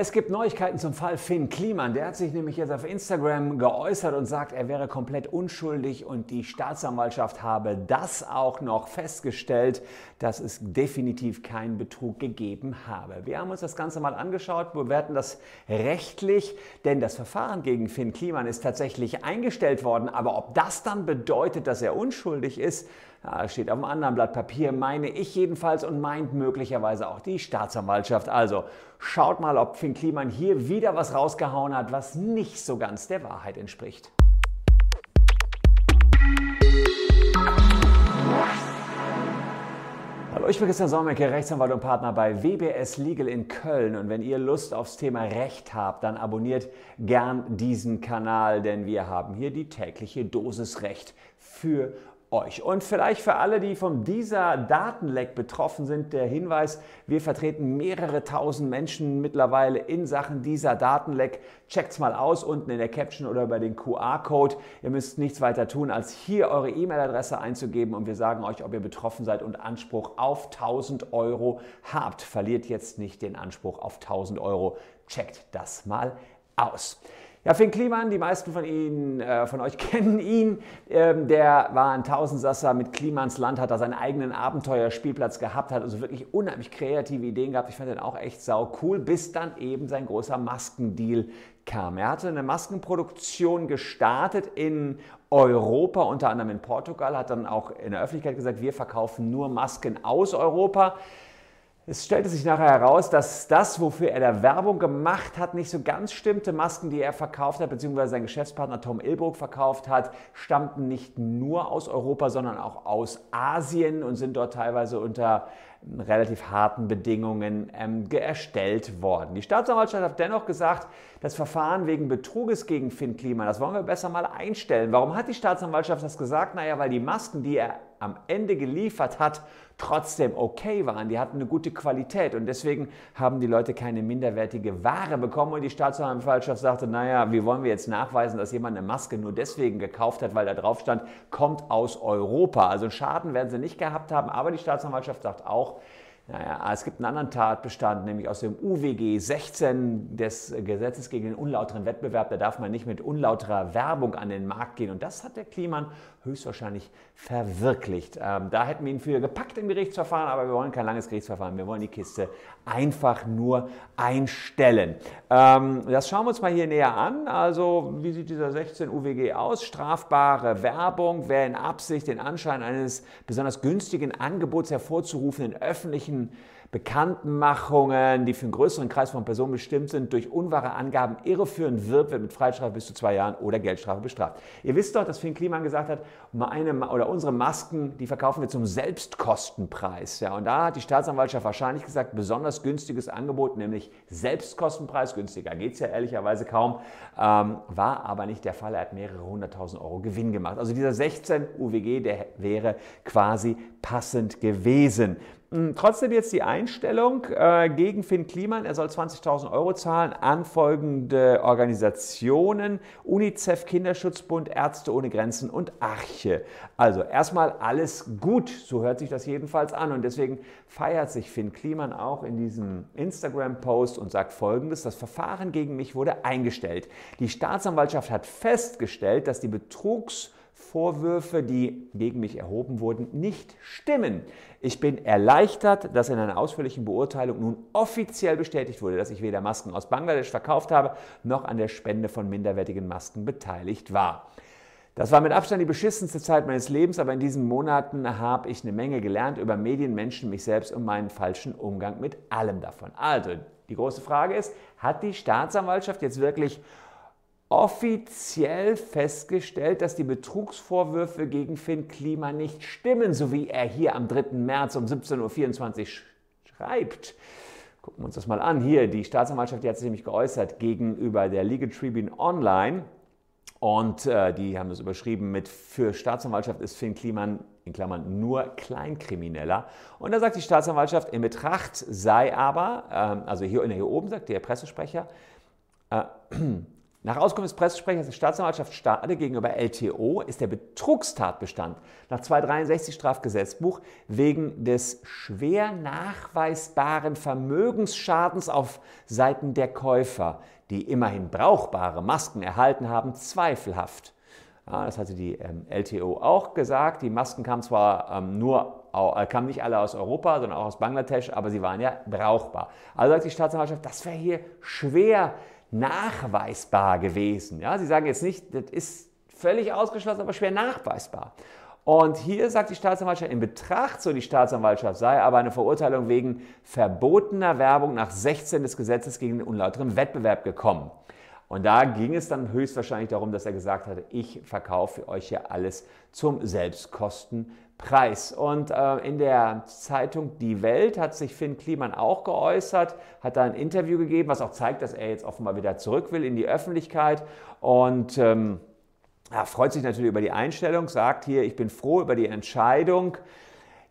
Es gibt Neuigkeiten zum Fall Finn Kliman. Der hat sich nämlich jetzt auf Instagram geäußert und sagt, er wäre komplett unschuldig und die Staatsanwaltschaft habe das auch noch festgestellt, dass es definitiv keinen Betrug gegeben habe. Wir haben uns das Ganze mal angeschaut, bewerten das rechtlich, denn das Verfahren gegen Finn Kliman ist tatsächlich eingestellt worden. Aber ob das dann bedeutet, dass er unschuldig ist, ja, steht auf einem anderen Blatt Papier, meine ich jedenfalls und meint möglicherweise auch die Staatsanwaltschaft. Also schaut mal, ob Finn Kliman hier wieder was rausgehauen hat, was nicht so ganz der Wahrheit entspricht. Hallo, ich bin Christian Solmecke, Rechtsanwalt und Partner bei WBS Legal in Köln. Und wenn ihr Lust aufs Thema Recht habt, dann abonniert gern diesen Kanal, denn wir haben hier die tägliche Dosis Recht für euch. Und vielleicht für alle, die von dieser Datenleck betroffen sind, der Hinweis, wir vertreten mehrere tausend Menschen mittlerweile in Sachen dieser Datenleck. Checkt's mal aus unten in der Caption oder über den QR-Code. Ihr müsst nichts weiter tun, als hier eure E-Mail-Adresse einzugeben und wir sagen euch, ob ihr betroffen seid und Anspruch auf 1000 Euro habt. Verliert jetzt nicht den Anspruch auf 1000 Euro. Checkt das mal aus. Ja, Finn Kliman, die meisten von Ihnen, äh, von euch kennen ihn. Ähm, der war ein Tausendsasser mit Klimans Land, hat da seinen eigenen Abenteuerspielplatz gehabt, hat also wirklich unheimlich kreative Ideen gehabt. Ich fand den auch echt sau cool, bis dann eben sein großer Maskendeal kam. Er hatte eine Maskenproduktion gestartet in Europa, unter anderem in Portugal, hat dann auch in der Öffentlichkeit gesagt, wir verkaufen nur Masken aus Europa. Es stellte sich nachher heraus, dass das, wofür er da Werbung gemacht hat, nicht so ganz stimmte. Masken, die er verkauft hat, beziehungsweise sein Geschäftspartner Tom Ilbrook verkauft hat, stammten nicht nur aus Europa, sondern auch aus Asien und sind dort teilweise unter relativ harten Bedingungen ähm, erstellt worden. Die Staatsanwaltschaft hat dennoch gesagt, das Verfahren wegen Betruges gegen Finn Kliman, das wollen wir besser mal einstellen. Warum hat die Staatsanwaltschaft das gesagt? Naja, weil die Masken, die er am Ende geliefert hat, trotzdem okay waren. Die hatten eine gute Qualität und deswegen haben die Leute keine minderwertige Ware bekommen und die Staatsanwaltschaft sagte, naja, wie wollen wir jetzt nachweisen, dass jemand eine Maske nur deswegen gekauft hat, weil da drauf stand, kommt aus Europa. Also Schaden werden sie nicht gehabt haben, aber die Staatsanwaltschaft sagt auch, naja, es gibt einen anderen Tatbestand, nämlich aus dem UWG 16 des Gesetzes gegen den unlauteren Wettbewerb. Da darf man nicht mit unlauterer Werbung an den Markt gehen. Und das hat der Kliman höchstwahrscheinlich verwirklicht. Ähm, da hätten wir ihn für gepackt im Gerichtsverfahren, aber wir wollen kein langes Gerichtsverfahren. Wir wollen die Kiste einfach nur einstellen. Ähm, das schauen wir uns mal hier näher an. Also, wie sieht dieser 16 UWG aus? Strafbare Werbung, wer in Absicht den Anschein eines besonders günstigen Angebots hervorzurufen in öffentlichen Leiden Bekanntmachungen, die für einen größeren Kreis von Personen bestimmt sind, durch unwahre Angaben irreführend wird, wird mit Freiheitsstrafe bis zu zwei Jahren oder Geldstrafe bestraft. Ihr wisst doch, dass Finn Kliman gesagt hat, meine, oder unsere Masken, die verkaufen wir zum Selbstkostenpreis. Ja, und da hat die Staatsanwaltschaft wahrscheinlich gesagt, besonders günstiges Angebot, nämlich Selbstkostenpreis, günstiger geht es ja ehrlicherweise kaum, ähm, war aber nicht der Fall. Er hat mehrere hunderttausend Euro Gewinn gemacht. Also dieser 16 UWG, der wäre quasi passend gewesen. Hm, trotzdem jetzt die Einstellung äh, gegen Finn Kliman. Er soll 20.000 Euro zahlen an folgende Organisationen: UNICEF, Kinderschutzbund, Ärzte ohne Grenzen und Arche. Also erstmal alles gut, so hört sich das jedenfalls an. Und deswegen feiert sich Finn Kliman auch in diesem Instagram-Post und sagt folgendes: Das Verfahren gegen mich wurde eingestellt. Die Staatsanwaltschaft hat festgestellt, dass die Betrugs- Vorwürfe, die gegen mich erhoben wurden, nicht stimmen. Ich bin erleichtert, dass in einer ausführlichen Beurteilung nun offiziell bestätigt wurde, dass ich weder Masken aus Bangladesch verkauft habe, noch an der Spende von minderwertigen Masken beteiligt war. Das war mit Abstand die beschissenste Zeit meines Lebens, aber in diesen Monaten habe ich eine Menge gelernt über Medien, Menschen, mich selbst und meinen falschen Umgang mit allem davon. Also, die große Frage ist, hat die Staatsanwaltschaft jetzt wirklich offiziell festgestellt, dass die Betrugsvorwürfe gegen Finn Klima nicht stimmen, so wie er hier am 3. März um 17.24 Uhr schreibt. Gucken wir uns das mal an. Hier, die Staatsanwaltschaft die hat sich nämlich geäußert gegenüber der Legal Tribune Online. Und äh, die haben das überschrieben mit für Staatsanwaltschaft ist Finn Kliman in Klammern nur Kleinkrimineller. Und da sagt die Staatsanwaltschaft, in Betracht sei aber, äh, also hier, hier oben sagt der Pressesprecher, äh, Nach Auskunft des Pressesprechers der Staatsanwaltschaft Stade gegenüber LTO ist der Betrugstatbestand nach 263 Strafgesetzbuch wegen des schwer nachweisbaren Vermögensschadens auf Seiten der Käufer, die immerhin brauchbare Masken erhalten haben, zweifelhaft. Ja, das hatte die ähm, LTO auch gesagt. Die Masken kamen zwar ähm, nur, äh, kamen nicht alle aus Europa, sondern auch aus Bangladesch, aber sie waren ja brauchbar. Also sagt die Staatsanwaltschaft, das wäre hier schwer nachweisbar gewesen. Ja, sie sagen jetzt nicht, das ist völlig ausgeschlossen, aber schwer nachweisbar. Und hier sagt die Staatsanwaltschaft, in Betracht, so die Staatsanwaltschaft sei aber eine Verurteilung wegen verbotener Werbung nach 16 des Gesetzes gegen den unlauteren Wettbewerb gekommen. Und da ging es dann höchstwahrscheinlich darum, dass er gesagt hatte, ich verkaufe euch hier alles zum Selbstkostenpreis. Und äh, in der Zeitung Die Welt hat sich Finn Kliman auch geäußert, hat da ein Interview gegeben, was auch zeigt, dass er jetzt offenbar wieder zurück will in die Öffentlichkeit. Und ähm, er freut sich natürlich über die Einstellung, sagt hier, ich bin froh über die Entscheidung.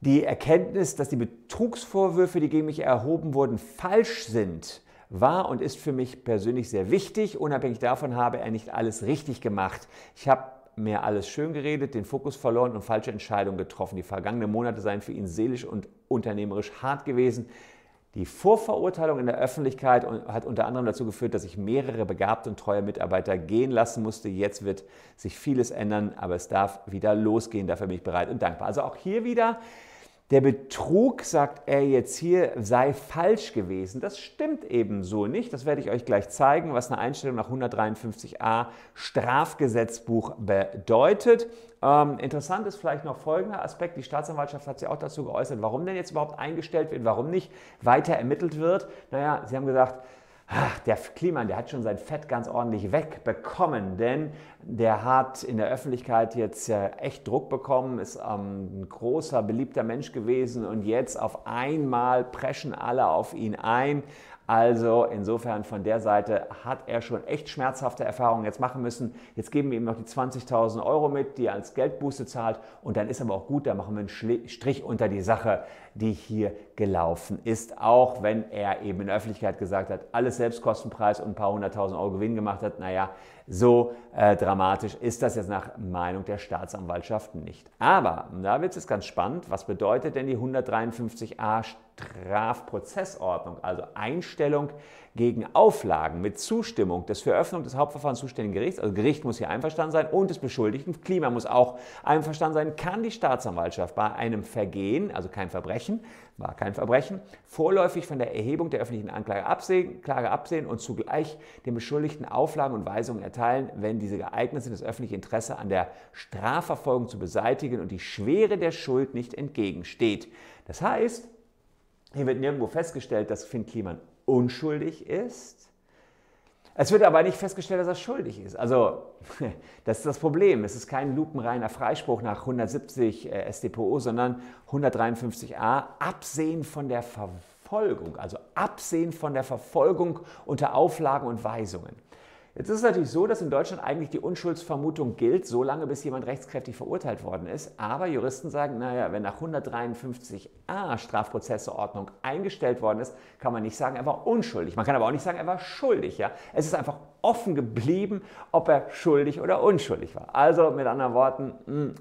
Die Erkenntnis, dass die Betrugsvorwürfe, die gegen mich erhoben wurden, falsch sind, war und ist für mich persönlich sehr wichtig. Unabhängig davon habe er nicht alles richtig gemacht. Ich habe mir alles schön geredet, den Fokus verloren und falsche Entscheidungen getroffen. Die vergangenen Monate seien für ihn seelisch und unternehmerisch hart gewesen. Die Vorverurteilung in der Öffentlichkeit hat unter anderem dazu geführt, dass ich mehrere begabte und treue Mitarbeiter gehen lassen musste. Jetzt wird sich vieles ändern, aber es darf wieder losgehen. Dafür bin ich bereit und dankbar. Also auch hier wieder der Betrug, sagt er jetzt hier, sei falsch gewesen. Das stimmt ebenso nicht. Das werde ich euch gleich zeigen, was eine Einstellung nach 153a Strafgesetzbuch bedeutet. Ähm, interessant ist vielleicht noch folgender Aspekt. Die Staatsanwaltschaft hat sich auch dazu geäußert, warum denn jetzt überhaupt eingestellt wird, warum nicht weiter ermittelt wird. Naja, sie haben gesagt, Ach, der Kliman, der hat schon sein Fett ganz ordentlich wegbekommen, denn der hat in der Öffentlichkeit jetzt echt Druck bekommen, ist ähm, ein großer, beliebter Mensch gewesen und jetzt auf einmal preschen alle auf ihn ein. Also insofern von der Seite hat er schon echt schmerzhafte Erfahrungen jetzt machen müssen. Jetzt geben wir ihm noch die 20.000 Euro mit, die er als Geldbuße zahlt. Und dann ist aber auch gut, da machen wir einen Strich unter die Sache, die hier gelaufen ist. Auch wenn er eben in der Öffentlichkeit gesagt hat, alles Selbstkostenpreis und ein paar hunderttausend Euro Gewinn gemacht hat. Naja, so äh, dramatisch ist das jetzt nach Meinung der Staatsanwaltschaft nicht. Aber da wird es ganz spannend. Was bedeutet denn die 153a Strafprozessordnung? Also Einstellung gegen Auflagen mit Zustimmung des für Eröffnung des Hauptverfahrens zuständigen Gerichts, also Gericht muss hier einverstanden sein und des Beschuldigten, Klima muss auch einverstanden sein, kann die Staatsanwaltschaft bei einem Vergehen, also kein Verbrechen, war kein Verbrechen, vorläufig von der Erhebung der öffentlichen Anklage absehen, Klage absehen und zugleich den Beschuldigten Auflagen und Weisungen erteilen, wenn diese geeignet sind, das öffentliche Interesse an der Strafverfolgung zu beseitigen und die Schwere der Schuld nicht entgegensteht. Das heißt, hier wird nirgendwo festgestellt, dass Finn Kliman unschuldig ist. Es wird aber nicht festgestellt, dass er schuldig ist. Also, das ist das Problem. Es ist kein lupenreiner Freispruch nach 170 äh, StPO, sondern 153a, Absehen von der Verfolgung. Also Absehen von der Verfolgung unter Auflagen und Weisungen. Jetzt ist es natürlich so, dass in Deutschland eigentlich die Unschuldsvermutung gilt, solange bis jemand rechtskräftig verurteilt worden ist. Aber Juristen sagen, naja, wenn nach 153a Strafprozessordnung eingestellt worden ist, kann man nicht sagen, er war unschuldig. Man kann aber auch nicht sagen, er war schuldig. Ja? Es ist einfach offen geblieben, ob er schuldig oder unschuldig war. Also mit anderen Worten, mh, hm,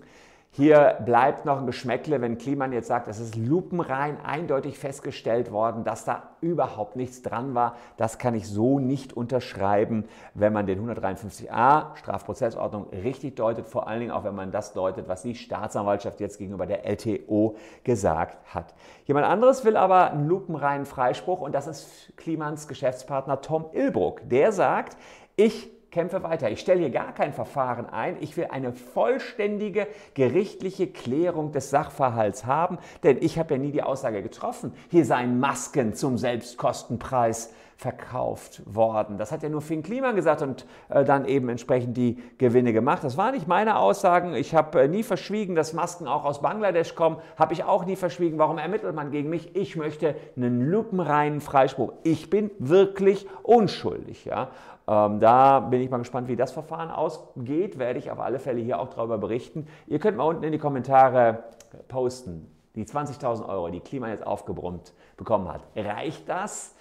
hier bleibt noch ein Geschmäckle, wenn Kliman jetzt sagt, es ist lupenrein eindeutig festgestellt worden, dass da überhaupt nichts dran war. Das kann ich so nicht unterschreiben, wenn man den 153a Strafprozessordnung richtig deutet, vor allen Dingen auch wenn man das deutet, was die Staatsanwaltschaft jetzt gegenüber der LTO gesagt hat. Jemand anderes will aber einen lupenreinen Freispruch und das ist Klimans Geschäftspartner Tom Ilbruck. Der sagt, ich kämpfe weiter. Ich stelle hier gar kein Verfahren ein. Ich will eine vollständige gerichtliche Klärung des Sachverhalts haben, denn ich habe ja nie die Aussage getroffen, hier seien Masken zum Selbstkostenpreis verkauft worden. Das hat ja nur Finn Klima gesagt und äh, dann eben entsprechend die Gewinne gemacht. Das waren nicht meine Aussagen. Ich habe äh, nie verschwiegen, dass Masken auch aus Bangladesch kommen. Habe ich auch nie verschwiegen. Warum ermittelt man gegen mich? Ich möchte einen lupenreinen Freispruch. Ich bin wirklich unschuldig. Ja? Ähm, da bin ich mal gespannt, wie das Verfahren ausgeht. Werde ich auf alle Fälle hier auch darüber berichten. Ihr könnt mal unten in die Kommentare posten. Die 20.000 Euro, die Klima jetzt aufgebrummt bekommen hat. Reicht das?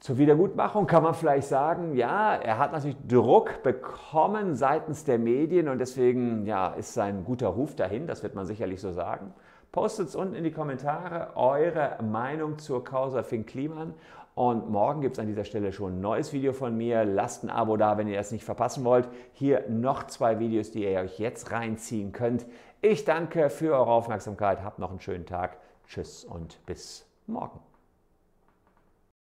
Zur Wiedergutmachung kann man vielleicht sagen, ja, er hat natürlich Druck bekommen seitens der Medien und deswegen ja, ist sein guter Ruf dahin, das wird man sicherlich so sagen. Postet es unten in die Kommentare eure Meinung zur Causa Fink Kliman und morgen gibt es an dieser Stelle schon ein neues Video von mir. Lasst ein Abo da, wenn ihr das nicht verpassen wollt. Hier noch zwei Videos, die ihr euch jetzt reinziehen könnt. Ich danke für eure Aufmerksamkeit. Habt noch einen schönen Tag. Tschüss und bis morgen.